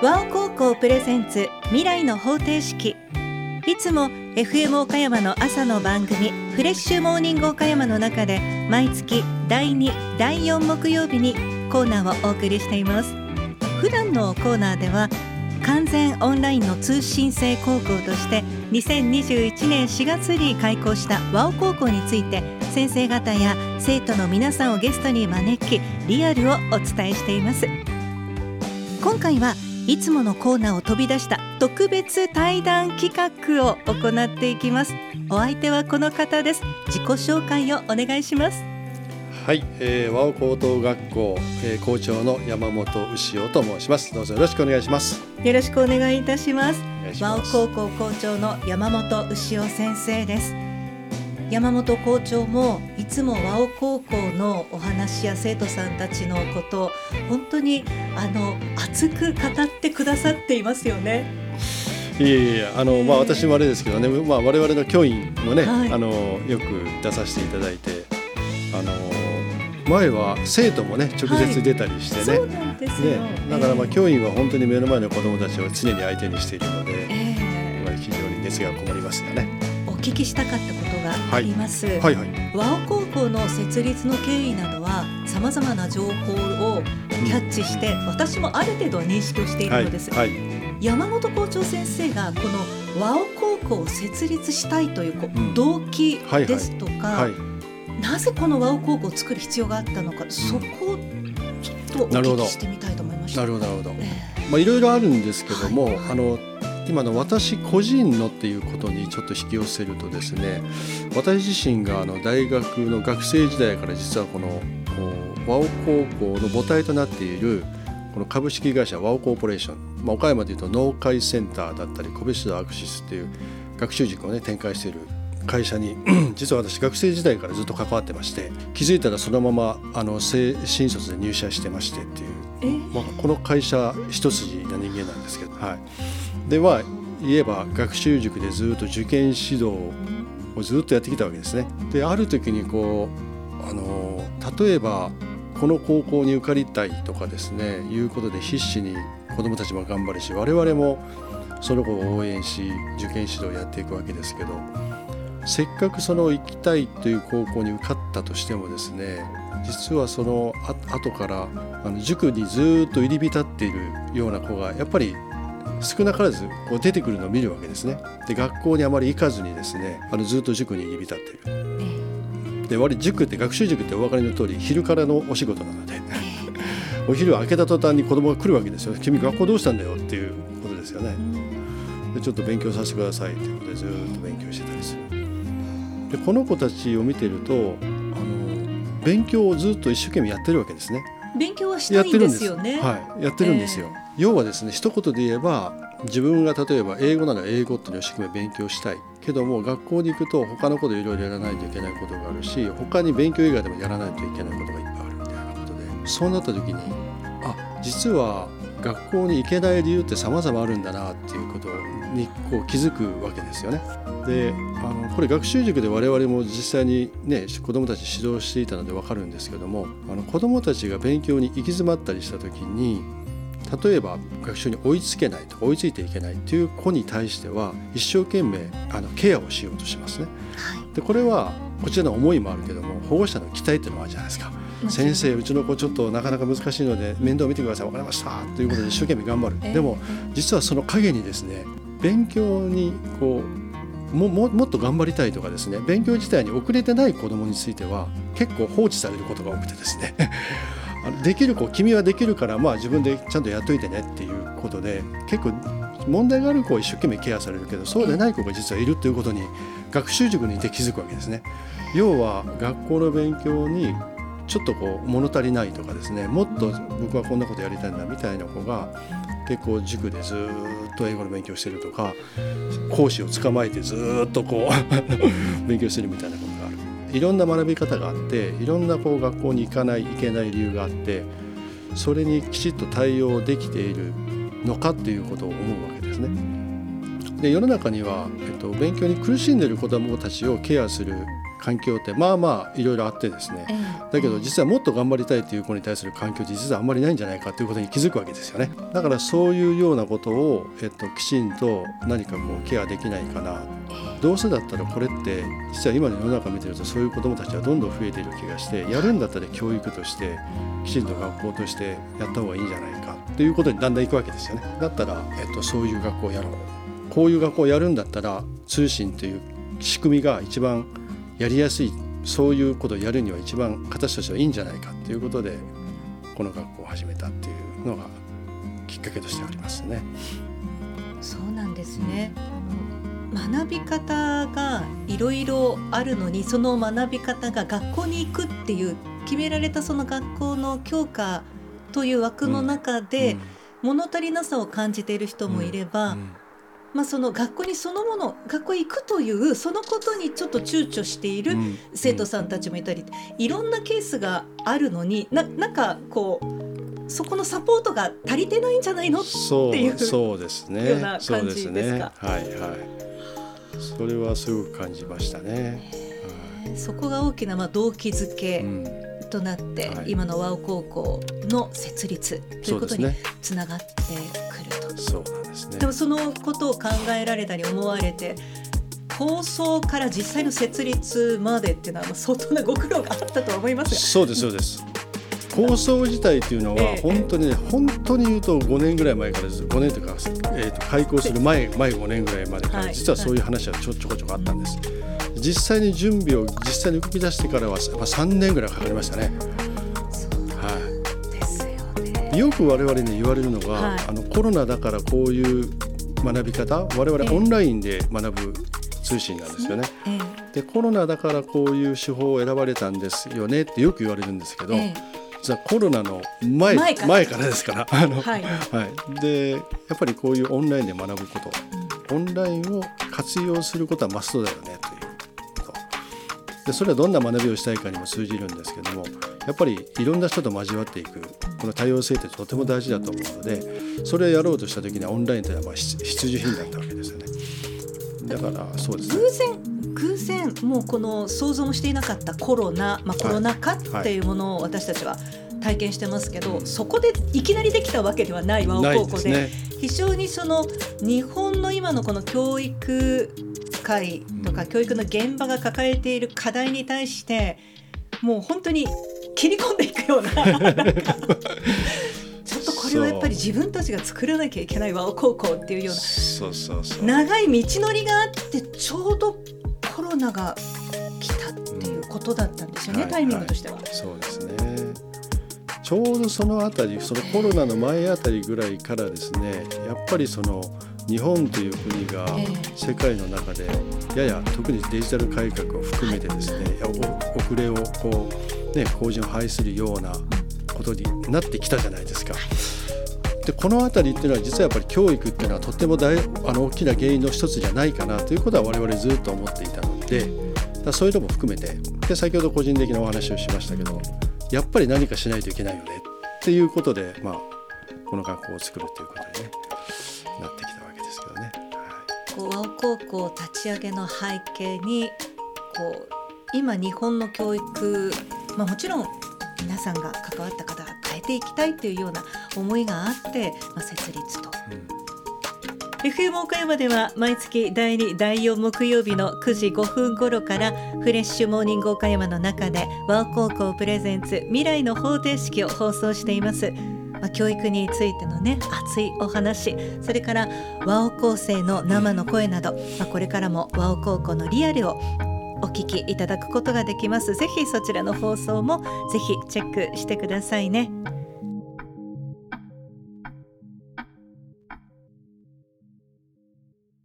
ワオ高校プレゼンツ未来の方程式。いつも FM 岡山の朝の番組フレッシュモーニング岡山の中で毎月第2第4木曜日にコーナーをお送りしています。普段のコーナーでは完全オンラインの通信制高校として2021年4月に開校した和尾高校について先生方や生徒の皆さんをゲストに招きリアルをお伝えしています。今回はいつものコーナーを飛び出した特別対談企画を行っていきます。お相手はこの方です。自己紹介をお願いします。はい、えー、和尾高等学校、えー、校長の山本牛尾と申します。どうぞよろしくお願いします。よろしくお願いいたします。和尾高校校長の山本牛尾先生です山本校長もいつも和尾高校のお話や生徒さんたちのこと本当にあの熱く語ってくださっていますよね。いえいえあの、まあ、私もあれですけどね、まあ、我々の教員もね、はい、あのよく出させていただいてあの前は生徒もね直接出たりしてね。はい、ね。だからまあ教員は本当に目の前の子どもたちを常に相手にしているので、えー、非常に熱がこもりますよね。お聞きしたかったことがあります。はい。はいはい、和尾高校の設立の経緯などはさまざまな情報をキャッチして、うん、私もある程度認識をしているのです。はい、山本校長先生がこの和尾高校を設立したいというこう動機ですとか、なぜこの和尾高校を作る必要があったのか、そこをちょっとお聞きしてみたいと思いました。なるほどなるほど。まあいろいろあるんですけども、はいはい、あの今の私個人のっていうことにちょっと引き寄せるとですね私自身があの大学の学生時代から実はこの和尾高校の母体となっているこの株式会社ワオコーポレーション、まあ、岡山でいうと農会センターだったり戸別アクシスっていう学習塾をね展開している会社に 実は私学生時代からずっと関わってまして気づいたらそのままあの新卒で入社してましてっていう、まあ、この会社一筋な人間なんですけど、はい、では言えば学習塾でずっと受験指導をずっとやってきたわけですね。である時にこうあの例えばこの高校に受かりたいとかですねいうことで必死に子どもたちも頑張るし我々もその子を応援し受験指導をやっていくわけですけどせっかくその行きたいという高校に受かったとしてもですね実はその後からあの塾にずっと入り浸っているような子がやっぱり少なからずこう出てくるのを見るわけですね。で学校にあまり行かずにですねあのずっと塾に入り浸っている。で割塾って学習塾ってお分かりの通り昼からのお仕事なので お昼明けた途端に子供が来るわけですよ。君学校どうしたんだよっていうことですよね。でちょっと勉強させてくださいということでずっと勉強してたりする。でこの子たちを見てると勉強をずっと一生懸命やってるわけですね。勉強はしたいんですよね。はい、やってるんですよ。えー、要はですね一言で言えば自分が例えば英語なら英語っていうのを一生懸命勉強したいけども学校に行くと他のこといろいろやらないといけないことがあるし他に勉強以外でもやらないといけないことがいっぱいあるみたいなことでそうなった時にあ実は学校に行けない理由って様々あるんだなっていうことにこう気づくわけですよね。であのこれ学習塾で我々も実際にね子どもたち指導していたので分かるんですけどもあの子どもたちが勉強に行き詰まったりした時に例えば学習に追いつけないとか追いついていけないという子に対しては一生懸命あのケアをしようとしますね。でこれはこちらの思いもあるけども保護者の期待っていうのもあるじゃないですか。先生うちの子ちょっとなかなか難しいので面倒を見てください。分かりました。ということで一生懸命頑張る、でも実はその陰にですね勉強にこうもももっと頑張りたいとかですね勉強自体に遅れてない子どもについては結構放置されることが多くてですね。できる子君はできるからまあ自分でちゃんとやっといてねっていうことで結構問題がある子は一生懸命ケアされるけどそうでない子が実はいるということに学習塾にいて気づくわけですね。要は学校の勉強にちょっとこう物足りないとかですねもっと僕はこんなことやりたいんだみたいな子が結構塾でずっと英語の勉強してるとか講師を捕まえてずっとこう 勉強してるみたいなことがあるいろんな学び方があっていろんなこう学校に行かない行けない理由があってそれにきちっと対応できているのかっていうことを思うわけですね。で世の中には、えっと、勉強に苦しんでいる子どもたちをケアする環境ってまあまあいろいろあってですね、だけど実はもっと頑張りたいという子に対する環境って実はあんまりないんじゃないかということに気づくわけですよね。だからそういうようなことを、えっと、きちんと何かこうケアできないかな。どうせだったらこれって実は今の世の中見てるとそういう子どもたちはどんどん増えている気がしてやるんだったら教育としてきちんと学校としてやった方がいいんじゃないか。ということにだんだんいくわけですよね。だったら、えっと、そういう学校をやろう。こういう学校をやるんだったら通信という仕組みが一番やりやすいそういうことをやるには一番形としてはいいんじゃないかということでこの学校を始めたっていうのがきっかけとしてありますね。そうなんですね、うん、学び方がいろいろあるのにその学び方が学校に行くっていう決められたその学校の教科という枠の中で物足りなさを感じている人もいれば、うん。うんまあ、その学校にそのもの学校行くというそのことにちょっと躊躇している生徒さんたちもいたり、いろんなケースがあるのにななんかこうそこのサポートが足りてないんじゃないの？っていうそうですね。ような感じですか。はいはい。それはすごく感じましたね。そこが大きなまあ動機づけ、となって、はい、今の和尾高校の設立ということにつながってくると。そうなんですね。でもそのことを考えられたり思われて構想から実際の設立までっていうのは相当なご苦労があったと思いますそうですそうです。構想自体っていうのは本当にね、本当に言うと5年ぐらい前からです。5年というか、えー、と開校する前前5年ぐらいまでから実はそういう話はちょちょこちょこあったんです。実際に準備を実際に動き出してからは、まあ、3年ぐらいかかりましたね。はい、よく我々に言われるのが、はい、あのコロナだからこういう学び方我々オンラインで学ぶ通信なんですよね。でコロナだからこういう手法を選ばれたんですよねってよく言われるんですけど、実はコロナの前前から。ですから。あの、はい、はい、でやっぱりこういうオンラインで学ぶこと、オンラインを活用することはマストだよねというでそれはどんな学びをしたいかにも通じるんですけどもやっぱりいろんな人と交わっていくこの多様性ってとても大事だと思うのでそれをやろうとした時にはオンラインというのはまあ必需品だったわけですよね。だからそうですね。偶然偶然もうこの想像もしていなかったコロナ、まあ、コロナ禍っていうものを私たちは体験してますけど、はいはい、そこでいきなりできたわけではない和尾高校で、ね、非常にその日本の今のこの教育会とか教育の現場が抱えている課題に対してもう本当に切り込んでいくような ちょっとこれはやっぱり自分たちが作らなきゃいけない和尾高校っていうような長い道のりがあってちょうどコロナが来たっていうことだったんですよね、うん、タイミングとしては。はいはい、そうですね。ちょうどそのあたりそのコロナの前あたりぐらいからですねやっぱりその日本という国が世界の中でやや特にデジタル改革を含めてですね遅れをこう、ね、後陣を排するようなことになってきたじゃないですか。でこの辺りっていうのは実はやっぱり教育っていうのはとっても大あの大きな原因の一つじゃないかなということは我々ずっと思っていたのでだそういうのも含めてで先ほど個人的なお話をしましたけどやっぱり何かしないといけないよねっていうことで、まあ、この学校を作るということに、ね、なってきたですけどね。こう和尾高校立ち上げの背景にこう今日本の教育、まあ、もちろん皆さんが関わった方が変えていきたいというような思いがあって、まあ、設立と。うん FM 岡山では毎月第2第4木曜日の9時5分頃からフレッシュモーニング岡山の中で和尾高校プレゼンツ未来の方程式を放送していますまあ、教育についてのね熱いお話それから和尾高生の生の声など、まあ、これからも和尾高校のリアルをお聞きいただくことができます。ぜひそちらの放送もぜひチェックしてくださいね。